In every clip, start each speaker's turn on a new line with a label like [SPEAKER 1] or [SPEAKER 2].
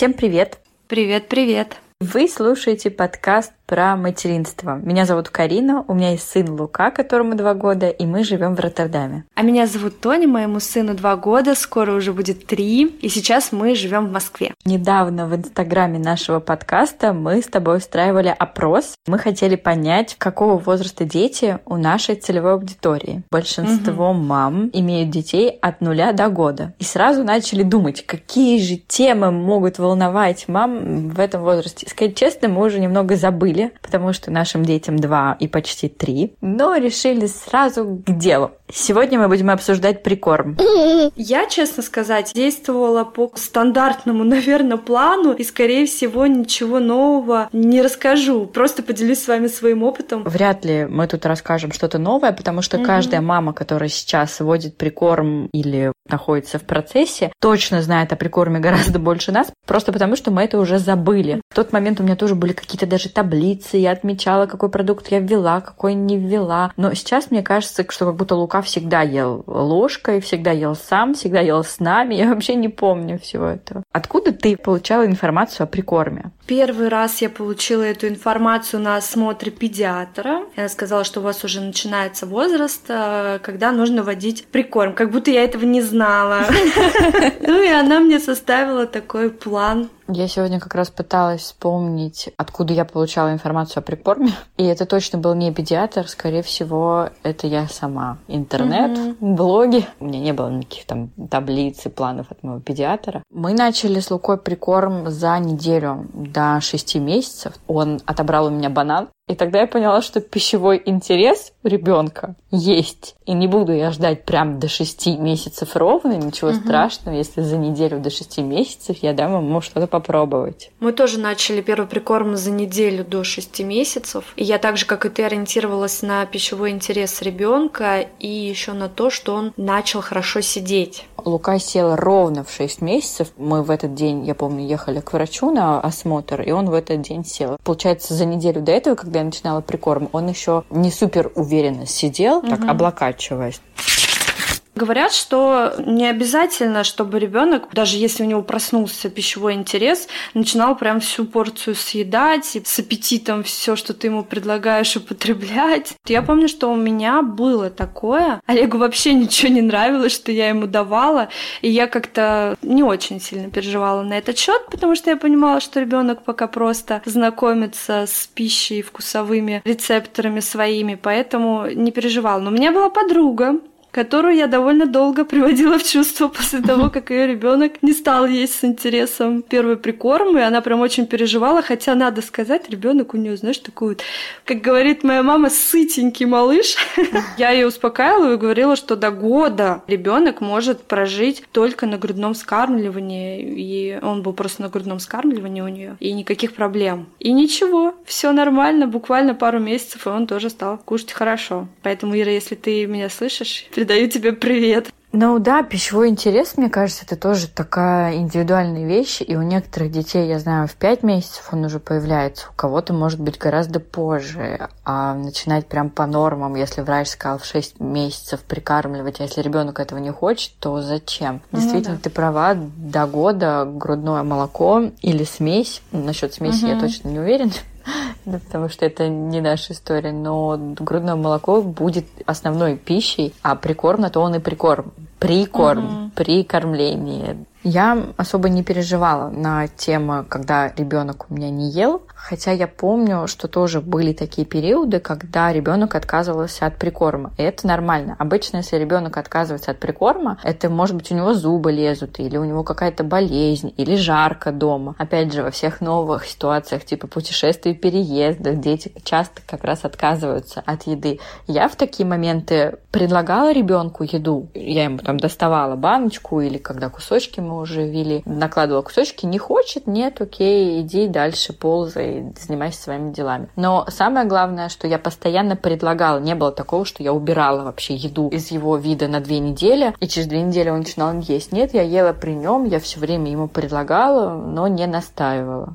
[SPEAKER 1] Всем привет!
[SPEAKER 2] Привет-привет!
[SPEAKER 1] Вы слушаете подкаст про материнство. Меня зовут Карина, у меня есть сын Лука, которому два года, и мы живем в Роттердаме.
[SPEAKER 2] А меня зовут Тони, моему сыну два года, скоро уже будет три, и сейчас мы живем в Москве.
[SPEAKER 1] Недавно в инстаграме нашего подкаста мы с тобой устраивали опрос. Мы хотели понять, какого возраста дети у нашей целевой аудитории. Большинство угу. мам имеют детей от нуля до года. И сразу начали думать, какие же темы могут волновать мам в этом возрасте. Сказать честно, мы уже немного забыли потому что нашим детям два и почти три, но решили сразу к делу. Сегодня мы будем обсуждать прикорм.
[SPEAKER 2] Я, честно сказать, действовала по стандартному, наверное, плану, и, скорее всего, ничего нового не расскажу. Просто поделюсь с вами своим опытом.
[SPEAKER 1] Вряд ли мы тут расскажем что-то новое, потому что mm-hmm. каждая мама, которая сейчас вводит прикорм или находится в процессе, точно знает о прикорме гораздо больше нас, просто потому что мы это уже забыли. В тот момент у меня тоже были какие-то даже таблицы, я отмечала, какой продукт я ввела, какой не ввела. Но сейчас мне кажется, что как будто Лука всегда ел ложкой, всегда ел сам, всегда ел с нами. Я вообще не помню всего этого. Откуда ты получала информацию о прикорме?
[SPEAKER 2] Первый раз я получила эту информацию на осмотре педиатра. Она сказала, что у вас уже начинается возраст, э, когда нужно вводить прикорм. Как будто я этого не знала. Ну и она мне составила такой план
[SPEAKER 1] я сегодня как раз пыталась вспомнить, откуда я получала информацию о прикорме. И это точно был не педиатр, скорее всего, это я сама. Интернет, mm-hmm. блоги. У меня не было никаких там таблиц и планов от моего педиатра. Мы начали с Лукой прикорм за неделю до шести месяцев. Он отобрал у меня банан, и тогда я поняла, что пищевой интерес у ребенка есть. И не буду я ждать прям до 6 месяцев ровно, ничего угу. страшного, если за неделю до 6 месяцев я дам ему что-то попробовать.
[SPEAKER 2] Мы тоже начали первый прикорм за неделю до 6 месяцев. И я так же, как и ты, ориентировалась на пищевой интерес ребенка и еще на то, что он начал хорошо сидеть.
[SPEAKER 1] Лука сел ровно в 6 месяцев. Мы в этот день, я помню, ехали к врачу на осмотр, и он в этот день сел. Получается, за неделю до этого, когда я начинала прикорм, он еще не супер уверенно сидел, угу. так облокачиваясь.
[SPEAKER 2] Говорят, что не обязательно, чтобы ребенок, даже если у него проснулся пищевой интерес, начинал прям всю порцию съедать и с аппетитом все, что ты ему предлагаешь употреблять. Я помню, что у меня было такое. Олегу вообще ничего не нравилось, что я ему давала, и я как-то не очень сильно переживала на этот счет, потому что я понимала, что ребенок пока просто знакомится с пищей, вкусовыми рецепторами своими, поэтому не переживала. Но у меня была подруга, которую я довольно долго приводила в чувство после того, как ее ребенок не стал есть с интересом первый прикорм, и она прям очень переживала, хотя надо сказать, ребенок у нее, знаешь, такой вот, как говорит моя мама, сытенький малыш. Я ее успокаивала и говорила, что до года ребенок может прожить только на грудном скармливании, и он был просто на грудном скармливании у нее, и никаких проблем. И ничего, все нормально, буквально пару месяцев, и он тоже стал кушать хорошо. Поэтому, Ира, если ты меня слышишь, передаю тебе привет.
[SPEAKER 1] Ну да, пищевой интерес, мне кажется, это тоже такая индивидуальная вещь. И у некоторых детей, я знаю, в 5 месяцев он уже появляется. У кого-то может быть гораздо позже. А начинать прям по нормам, если врач сказал в 6 месяцев прикармливать, а если ребенок этого не хочет, то зачем? Ну, Действительно, да. ты права, до года грудное молоко или смесь. Насчет смеси угу. я точно не уверена. Да, потому что это не наша история, но грудное молоко будет основной пищей, а прикорм на то он и прикорм. Прикорм, угу. при кормлении. Я особо не переживала на тему, когда ребенок у меня не ел, хотя я помню, что тоже были такие периоды, когда ребенок отказывался от прикорма. И это нормально. Обычно, если ребенок отказывается от прикорма, это может быть у него зубы лезут, или у него какая-то болезнь, или жарко дома. Опять же, во всех новых ситуациях, типа путешествий, переездах, дети часто как раз отказываются от еды. Я в такие моменты предлагала ребенку еду. Я ему там доставала баночку или когда кусочки мы уже вели, накладывала кусочки, не хочет, нет, окей, иди дальше, ползай, занимайся своими делами. Но самое главное, что я постоянно предлагала, не было такого, что я убирала вообще еду из его вида на две недели, и через две недели он начинал есть. Нет, я ела при нем, я все время ему предлагала, но не настаивала.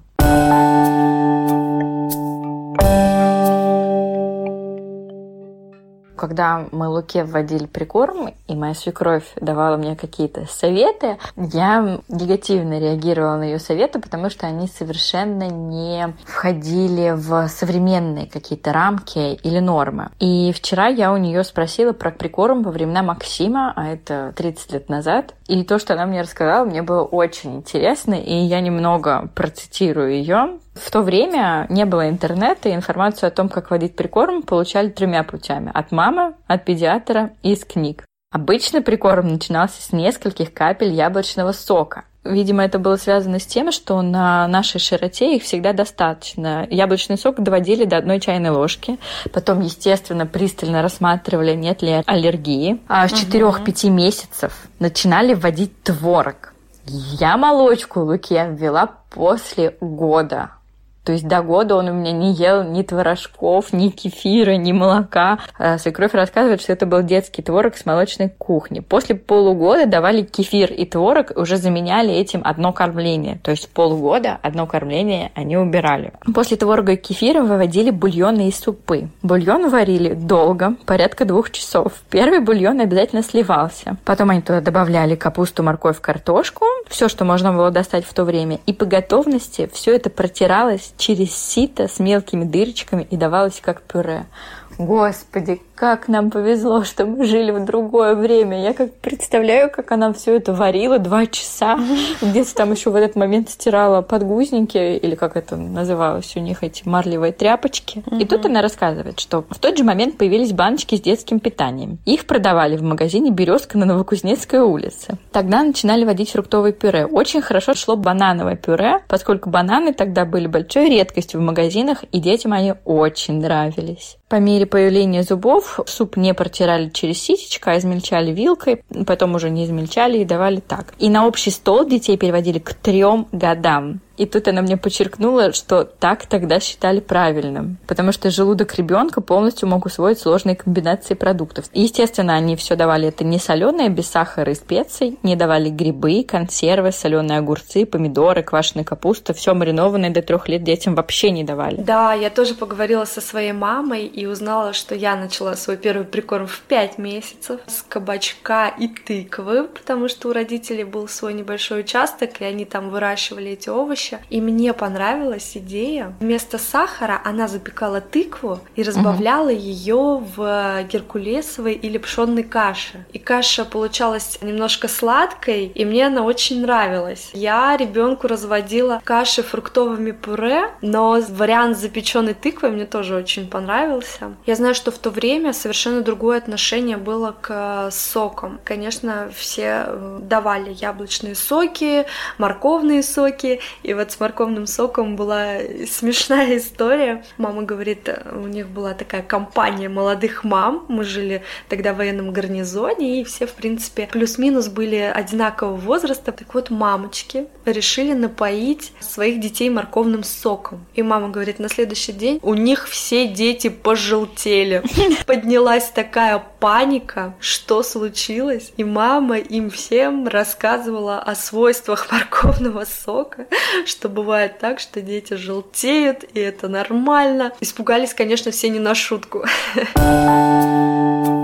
[SPEAKER 1] Когда мы Луке вводили прикорм, и моя свекровь давала мне какие-то советы, я негативно реагировала на ее советы, потому что они совершенно не входили в современные какие-то рамки или нормы. И вчера я у нее спросила про прикорм во времена Максима, а это 30 лет назад. И то, что она мне рассказала, мне было очень интересно, и я немного процитирую ее. В то время не было интернета, и информацию о том, как водить прикорм, получали тремя путями. От мамы, от педиатра и из книг. Обычно прикорм начинался с нескольких капель яблочного сока. Видимо, это было связано с тем, что на нашей широте их всегда достаточно. Яблочный сок доводили до одной чайной ложки. Потом, естественно, пристально рассматривали, нет ли аллергии. А с 4-5 месяцев начинали вводить творог. Я молочку Луке ввела после года. То есть до года он у меня не ел ни творожков, ни кефира, ни молока. А свекровь рассказывает, что это был детский творог с молочной кухни. После полугода давали кефир и творог, уже заменяли этим одно кормление. То есть полгода одно кормление они убирали. После творога и кефира выводили бульоны и супы. Бульон варили долго, порядка двух часов. Первый бульон обязательно сливался. Потом они туда добавляли капусту, морковь, картошку, все, что можно было достать в то время. И по готовности все это протиралось через сито с мелкими дырочками и давалось как пюре. Господи, как нам повезло, что мы жили в другое время. Я как представляю, как она все это варила два часа. Где-то там еще в этот момент стирала подгузники, или как это называлось у них, эти марлевые тряпочки. И тут она рассказывает, что в тот же момент появились баночки с детским питанием. Их продавали в магазине «Березка» на Новокузнецкой улице. Тогда начинали водить фруктовое пюре. Очень хорошо шло банановое пюре, поскольку бананы тогда были большой редкостью в магазинах, и детям они очень нравились. По мере появления зубов суп не протирали через ситечко, а измельчали вилкой, потом уже не измельчали и давали так. И на общий стол детей переводили к трем годам. И тут она мне подчеркнула, что так тогда считали правильным, потому что желудок ребенка полностью мог усвоить сложные комбинации продуктов. естественно, они все давали это не соленое, без сахара и специй, не давали грибы, консервы, соленые огурцы, помидоры, квашеная капуста, все маринованное до трех лет детям вообще не давали.
[SPEAKER 2] Да, я тоже поговорила со своей мамой и узнала, что я начала свой первый прикорм в пять месяцев с кабачка и тыквы, потому что у родителей был свой небольшой участок, и они там выращивали эти овощи овощи. И мне понравилась идея. Вместо сахара она запекала тыкву и разбавляла угу. ее в геркулесовой или пшенной каше. И каша получалась немножко сладкой, и мне она очень нравилась. Я ребенку разводила каши фруктовыми пюре, но вариант запеченной тыквы мне тоже очень понравился. Я знаю, что в то время совершенно другое отношение было к сокам. Конечно, все э, давали яблочные соки, морковные соки, и вот с морковным соком была смешная история. Мама говорит, у них была такая компания молодых мам. Мы жили тогда в военном гарнизоне, и все, в принципе, плюс-минус были одинакового возраста. Так вот, мамочки решили напоить своих детей морковным соком. И мама говорит, на следующий день у них все дети пожелтели. Поднялась такая паника, что случилось. И мама им всем рассказывала о свойствах морковного сока, что бывает так, что дети желтеют, и это нормально. Испугались, конечно, все не на шутку.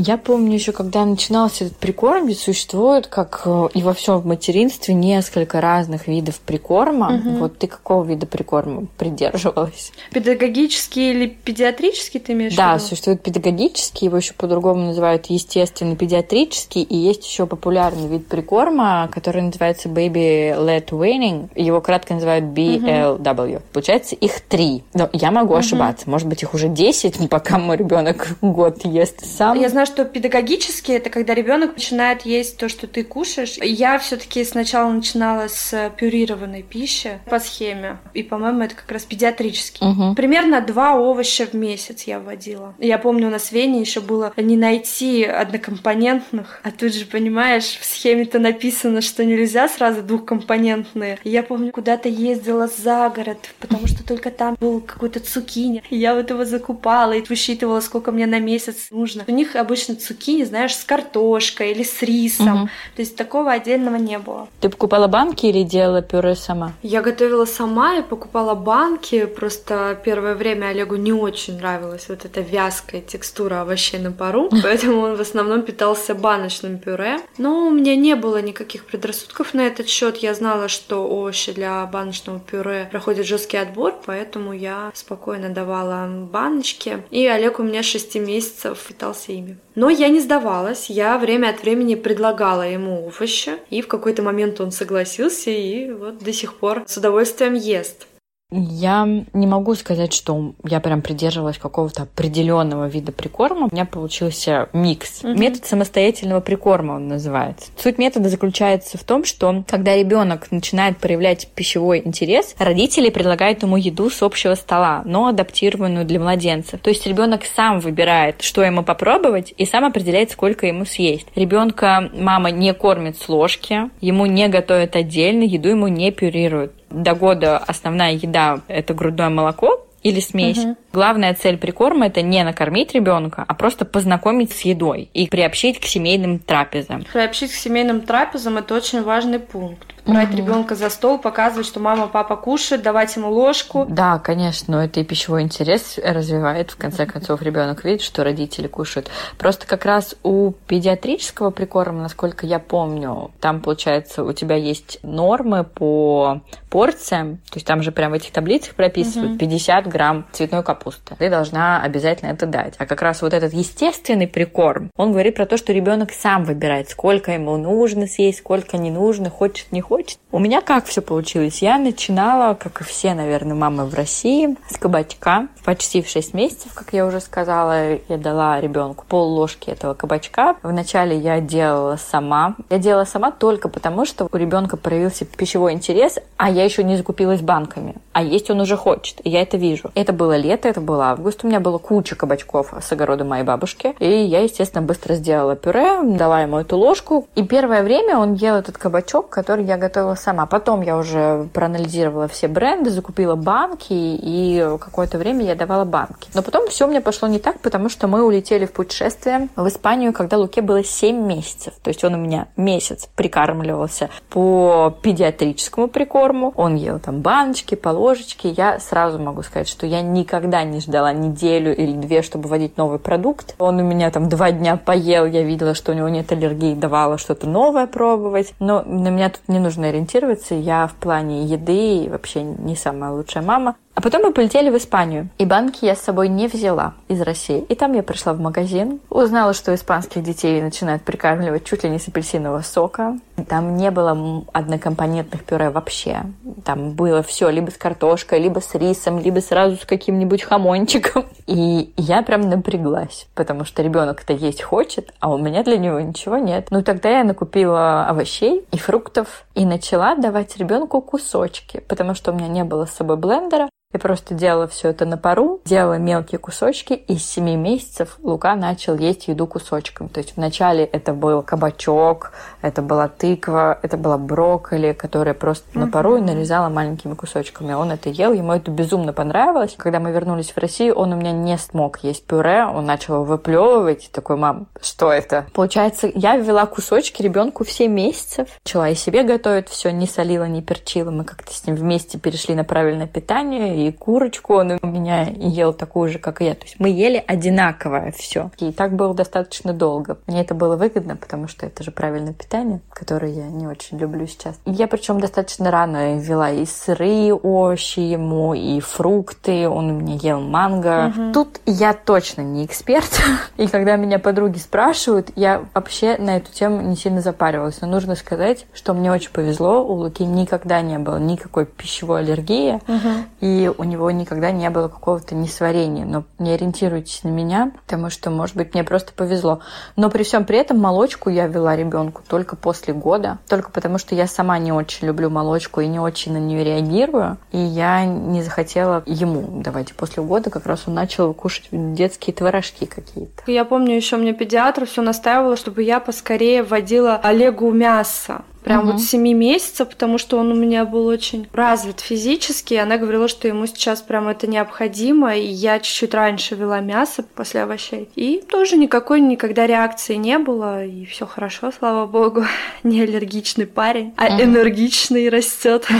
[SPEAKER 1] Я помню еще, когда начинался этот прикорм, ведь существует, как э, и во всем материнстве, несколько разных видов прикорма. Угу. Вот ты какого вида прикорма придерживалась?
[SPEAKER 2] Педагогический или педиатрический ты имеешь
[SPEAKER 1] да,
[SPEAKER 2] в виду?
[SPEAKER 1] Да, существует педагогический, его еще по-другому называют естественно педиатрический, и есть еще популярный вид прикорма, который называется Baby Led Weaning. Его кратко называют BLW. Угу. Получается, их три. Но я могу угу. ошибаться. Может быть, их уже десять, пока мой ребенок год ест сам.
[SPEAKER 2] Я знаю, что педагогически это когда ребенок начинает есть то, что ты кушаешь. Я все-таки сначала начинала с пюрированной пищи по схеме. И, по-моему, это как раз педиатрический. Угу. Примерно два овоща в месяц я вводила. Я помню, у нас в Вене еще было не найти однокомпонентных, а тут же, понимаешь, в схеме-то написано, что нельзя сразу двухкомпонентные. Я помню, куда-то ездила за город, потому что только там был какой-то цукини. Я вот его закупала и высчитывала, сколько мне на месяц нужно. У них обычно обычно цукини, знаешь, с картошкой или с рисом. Угу. То есть такого отдельного не было.
[SPEAKER 1] Ты покупала банки или делала пюре сама?
[SPEAKER 2] Я готовила сама и покупала банки. Просто первое время Олегу не очень нравилась вот эта вязкая текстура овощей на пару, поэтому он в основном питался баночным пюре. Но у меня не было никаких предрассудков на этот счет. Я знала, что овощи для баночного пюре проходят жесткий отбор, поэтому я спокойно давала баночки. И Олег у меня 6 месяцев питался ими. Но я не сдавалась, я время от времени предлагала ему овощи, и в какой-то момент он согласился, и вот до сих пор с удовольствием ест.
[SPEAKER 1] Я не могу сказать, что я прям придерживалась какого-то определенного вида прикорма. У меня получился микс. Угу. Метод самостоятельного прикорма он называется. Суть метода заключается в том, что когда ребенок начинает проявлять пищевой интерес, родители предлагают ему еду с общего стола, но адаптированную для младенцев. То есть ребенок сам выбирает, что ему попробовать, и сам определяет, сколько ему съесть. Ребенка мама не кормит с ложки, ему не готовят отдельно, еду ему не пюрируют до года основная еда это грудное молоко или смесь. Угу. Главная цель прикорма это не накормить ребенка, а просто познакомить с едой и приобщить к семейным трапезам.
[SPEAKER 2] Приобщить к семейным трапезам это очень важный пункт брать угу. ребенка за стол, показывать, что мама, папа кушает, давать ему ложку.
[SPEAKER 1] Да, конечно, но это и пищевой интерес развивает. В конце концов, ребенок видит, что родители кушают. Просто как раз у педиатрического прикорма, насколько я помню, там, получается, у тебя есть нормы по порциям, то есть там же прям в этих таблицах прописывают угу. 50 грамм цветной капусты. Ты должна обязательно это дать. А как раз вот этот естественный прикорм, он говорит про то, что ребенок сам выбирает, сколько ему нужно съесть, сколько не нужно, хочет, не хочет. У меня как все получилось? Я начинала, как и все, наверное, мамы в России, с кабачка. Почти в 6 месяцев, как я уже сказала, я дала ребенку пол ложки этого кабачка. Вначале я делала сама. Я делала сама только потому, что у ребенка проявился пищевой интерес, а я еще не закупилась банками. А есть он уже хочет, и я это вижу. Это было лето, это был август. У меня была куча кабачков с огорода моей бабушки. И я, естественно, быстро сделала пюре, дала ему эту ложку. И первое время он ел этот кабачок, который я готовила сама. Потом я уже проанализировала все бренды, закупила банки, и какое-то время я давала банки. Но потом все у меня пошло не так, потому что мы улетели в путешествие в Испанию, когда Луке было 7 месяцев. То есть он у меня месяц прикармливался по педиатрическому прикорму. Он ел там баночки, по ложечке. Я сразу могу сказать, что я никогда не ждала неделю или две, чтобы вводить новый продукт. Он у меня там два дня поел, я видела, что у него нет аллергии, давала что-то новое пробовать. Но на меня тут не нужно ориентироваться. Я в плане еды вообще не самая лучшая мама. А потом мы полетели в Испанию. И банки я с собой не взяла из России. И там я пришла в магазин, узнала, что испанских детей начинают прикармливать чуть ли не с апельсинового сока. Там не было однокомпонентных пюре вообще. Там было все либо с картошкой, либо с рисом, либо сразу с каким-нибудь хамончиком. И я прям напряглась, потому что ребенок-то есть хочет, а у меня для него ничего нет. Ну тогда я накупила овощей и фруктов и начала давать ребенку кусочки, потому что у меня не было с собой блендера. Я просто делала все это на пару, делала мелкие кусочки, и с 7 месяцев Лука начал есть еду кусочками. То есть вначале это был кабачок, это была тыква, это была брокколи, которая просто uh-huh. на пару и нарезала маленькими кусочками. Он это ел, ему это безумно понравилось. Когда мы вернулись в Россию, он у меня не смог есть пюре, он начал его выплевывать. Такой, мам, что это? Получается, я ввела кусочки ребенку в 7 месяцев, начала и себе готовить все, не солила, не перчила. Мы как-то с ним вместе перешли на правильное питание, и курочку он у меня ел такую же, как и я. То есть мы ели одинаковое все. И так было достаточно долго. Мне это было выгодно, потому что это же правильное питание, которое я не очень люблю сейчас. Я причем достаточно рано вела и сыры, овощи ему, и фрукты. Он у меня ел манго. Угу. Тут я точно не эксперт. И когда меня подруги спрашивают, я вообще на эту тему не сильно запаривалась. Но нужно сказать, что мне очень повезло. У Луки никогда не было никакой пищевой аллергии. Угу. И у него никогда не было какого-то несварения. Но не ориентируйтесь на меня, потому что, может быть, мне просто повезло. Но при всем при этом молочку я вела ребенку только после года, только потому что я сама не очень люблю молочку и не очень на нее реагирую. И я не захотела ему давать. И после года как раз он начал кушать детские творожки какие-то.
[SPEAKER 2] Я помню, еще мне педиатр все настаивала, чтобы я поскорее вводила Олегу мясо прям угу. вот 7 месяцев, потому что он у меня был очень развит физически. И она говорила, что ему сейчас прям это необходимо. И я чуть-чуть раньше вела мясо после овощей. И тоже никакой никогда реакции не было. И все хорошо, слава богу. Не аллергичный парень, а угу. энергичный растет.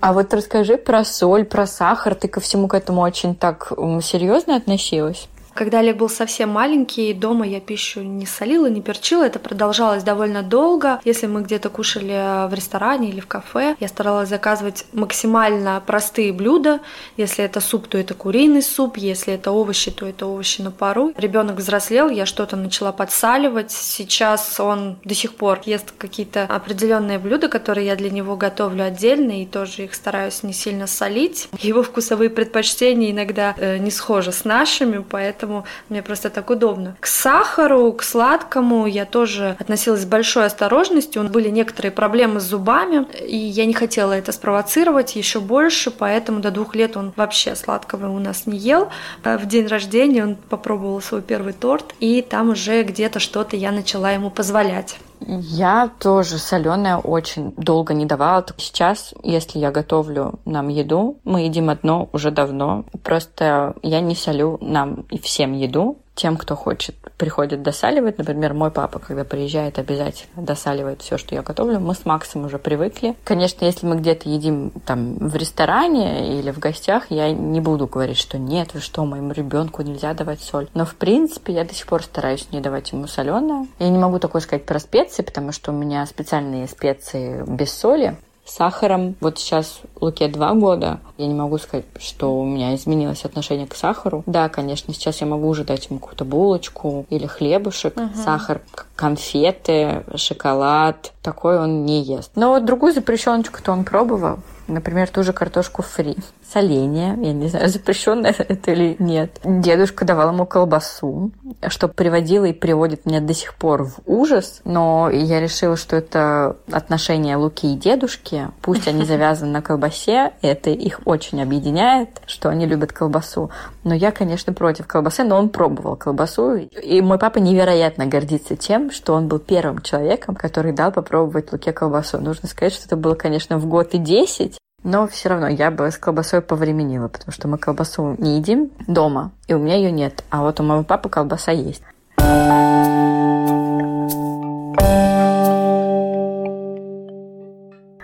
[SPEAKER 1] А вот расскажи про соль, про сахар. Ты ко всему к этому очень так серьезно относилась?
[SPEAKER 2] Когда Олег был совсем маленький, дома я пищу не солила, не перчила. Это продолжалось довольно долго. Если мы где-то кушали в ресторане или в кафе, я старалась заказывать максимально простые блюда. Если это суп, то это куриный суп. Если это овощи, то это овощи на пару. Ребенок взрослел, я что-то начала подсаливать. Сейчас он до сих пор ест какие-то определенные блюда, которые я для него готовлю отдельно и тоже их стараюсь не сильно солить. Его вкусовые предпочтения иногда э, не схожи с нашими, поэтому поэтому мне просто так удобно. К сахару, к сладкому я тоже относилась с большой осторожностью. Были некоторые проблемы с зубами, и я не хотела это спровоцировать еще больше, поэтому до двух лет он вообще сладкого у нас не ел. А в день рождения он попробовал свой первый торт, и там уже где-то что-то я начала ему позволять.
[SPEAKER 1] Я тоже соленое очень долго не давала. Сейчас, если я готовлю нам еду, мы едим одно уже давно. Просто я не солю нам и всем еду тем, кто хочет, приходит досаливать. Например, мой папа, когда приезжает, обязательно досаливает все, что я готовлю. Мы с Максом уже привыкли. Конечно, если мы где-то едим там в ресторане или в гостях, я не буду говорить, что нет, вы что, моему ребенку нельзя давать соль. Но в принципе я до сих пор стараюсь не давать ему соленое. Я не могу такое сказать про специи, потому что у меня специальные специи без соли сахаром. Вот сейчас Луке два года. Я не могу сказать, что у меня изменилось отношение к сахару. Да, конечно, сейчас я могу уже дать ему какую-то булочку или хлебушек. Угу. Сахар, конфеты, шоколад. Такой он не ест. Но вот другую запрещеночку-то он пробовал. Например, ту же картошку фри. Соление, я не знаю, запрещенное это или нет. Дедушка давал ему колбасу, что приводило и приводит меня до сих пор в ужас. Но я решила, что это отношения Луки и дедушки. Пусть они завязаны на колбасе, это их очень объединяет, что они любят колбасу. Но я, конечно, против колбасы, но он пробовал колбасу. И мой папа невероятно гордится тем, что он был первым человеком, который дал попробовать Луке колбасу. Нужно сказать, что это было, конечно, в год и 10, но все равно я бы с колбасой повременила, потому что мы колбасу не едим дома, и у меня ее нет. А вот у моего папы колбаса есть.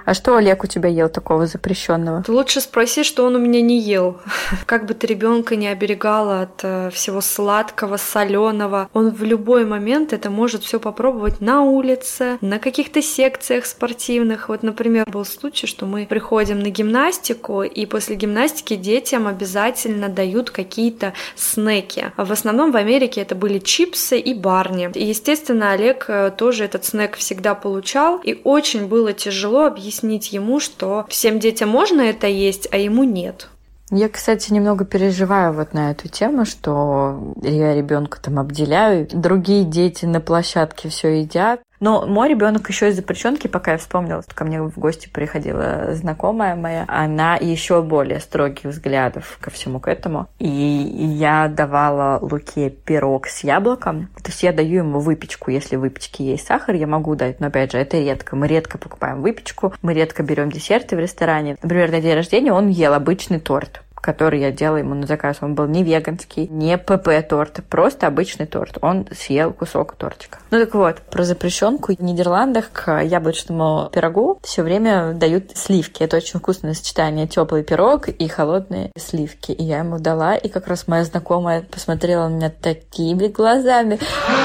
[SPEAKER 1] А что Олег у тебя ел такого запрещенного?
[SPEAKER 2] Ты лучше спроси, что он у меня не ел. Как бы ты ребенка не оберегала от э, всего сладкого, соленого, он в любой момент это может все попробовать на улице, на каких-то секциях спортивных. Вот, например, был случай, что мы приходим на гимнастику, и после гимнастики детям обязательно дают какие-то снеки. В основном в Америке это были чипсы и барни. И, естественно, Олег э, тоже этот снэк всегда получал, и очень было тяжело объяснить объяснить ему, что всем детям можно это есть, а ему нет.
[SPEAKER 1] Я, кстати, немного переживаю вот на эту тему, что я ребенка там обделяю, другие дети на площадке все едят. Но мой ребенок еще из запрещенки, пока я вспомнила, ко мне в гости приходила знакомая моя, она еще более строгих взглядов ко всему к этому. И я давала Луке пирог с яблоком. То есть я даю ему выпечку. Если в выпечке есть сахар, я могу дать. Но опять же, это редко. Мы редко покупаем выпечку, мы редко берем десерты в ресторане. Например, на день рождения он ел обычный торт который я делала ему на заказ. Он был не веганский, не ПП-торт, просто обычный торт. Он съел кусок тортика. Ну так вот, про запрещенку в Нидерландах к яблочному пирогу все время дают сливки. Это очень вкусное сочетание теплый пирог и холодные сливки. И я ему дала, и как раз моя знакомая посмотрела на меня такими глазами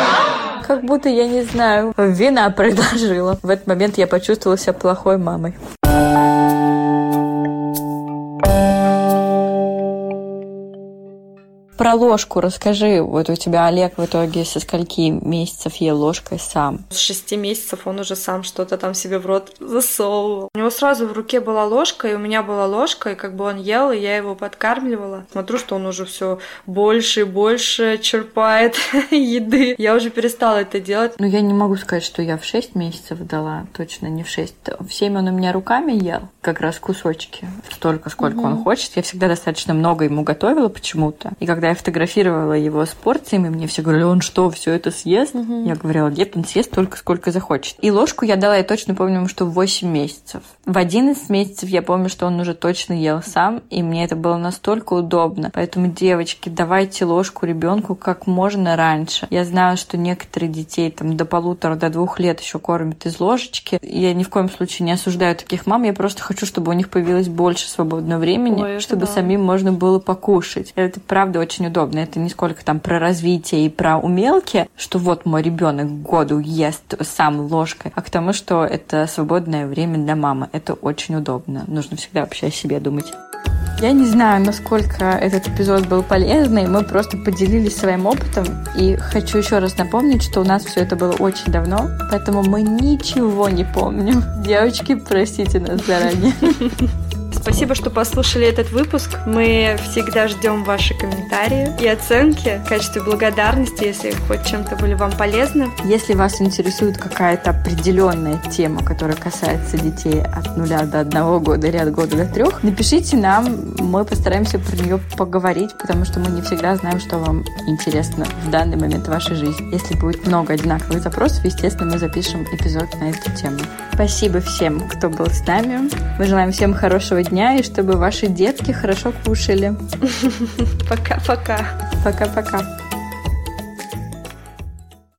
[SPEAKER 1] как будто, я не знаю, вина предложила. В этот момент я почувствовала себя плохой мамой. Про ложку расскажи. Вот у тебя Олег в итоге со скольки месяцев ел ложкой сам?
[SPEAKER 2] С шести месяцев он уже сам что-то там себе в рот засовывал. У него сразу в руке была ложка, и у меня была ложка, и как бы он ел, и я его подкармливала. Смотрю, что он уже все больше и больше черпает еды. Я уже перестала это делать.
[SPEAKER 1] Но я не могу сказать, что я в шесть месяцев дала, точно не в шесть. В семь он у меня руками ел, как раз кусочки, столько, сколько угу. он хочет. Я всегда достаточно много ему готовила почему-то. И когда когда я фотографировала его с порциями, мне все говорили, он что, все это съест?
[SPEAKER 2] Мгм.
[SPEAKER 1] Я говорила, нет, он съест только сколько захочет. И ложку я дала, я точно помню, что в 8 месяцев. В 11 месяцев я помню, что он уже точно ел сам, и мне это было настолько удобно. Поэтому, девочки, давайте ложку ребенку как можно раньше. Я знаю, что некоторые детей там до полутора, до двух лет еще кормят из ложечки. Я ни в коем случае не осуждаю таких мам, я просто хочу, чтобы у них появилось больше свободного времени,
[SPEAKER 2] Ой,
[SPEAKER 1] чтобы
[SPEAKER 2] да.
[SPEAKER 1] самим можно было покушать. Это правда очень удобно. Это не сколько там про развитие и про умелки, что вот мой ребенок году ест сам ложкой, а к тому, что это свободное время для мамы. Это очень удобно. Нужно всегда вообще о себе думать. Я не знаю, насколько этот эпизод был полезный. Мы просто поделились своим опытом. И хочу еще раз напомнить, что у нас все это было очень давно, поэтому мы ничего не помним. Девочки, простите нас заранее.
[SPEAKER 2] Спасибо, что послушали этот выпуск. Мы всегда ждем ваши комментарии и оценки в качестве благодарности, если хоть чем-то были вам полезны.
[SPEAKER 1] Если вас интересует какая-то определенная тема, которая касается детей от нуля до одного года или от года до трех, напишите нам, мы постараемся про нее поговорить, потому что мы не всегда знаем, что вам интересно в данный момент в вашей жизни. Если будет много одинаковых запросов, естественно, мы запишем эпизод на эту тему. Спасибо всем, кто был с нами. Мы желаем всем хорошего дня и чтобы ваши детки хорошо кушали.
[SPEAKER 2] Пока-пока.
[SPEAKER 1] Пока-пока.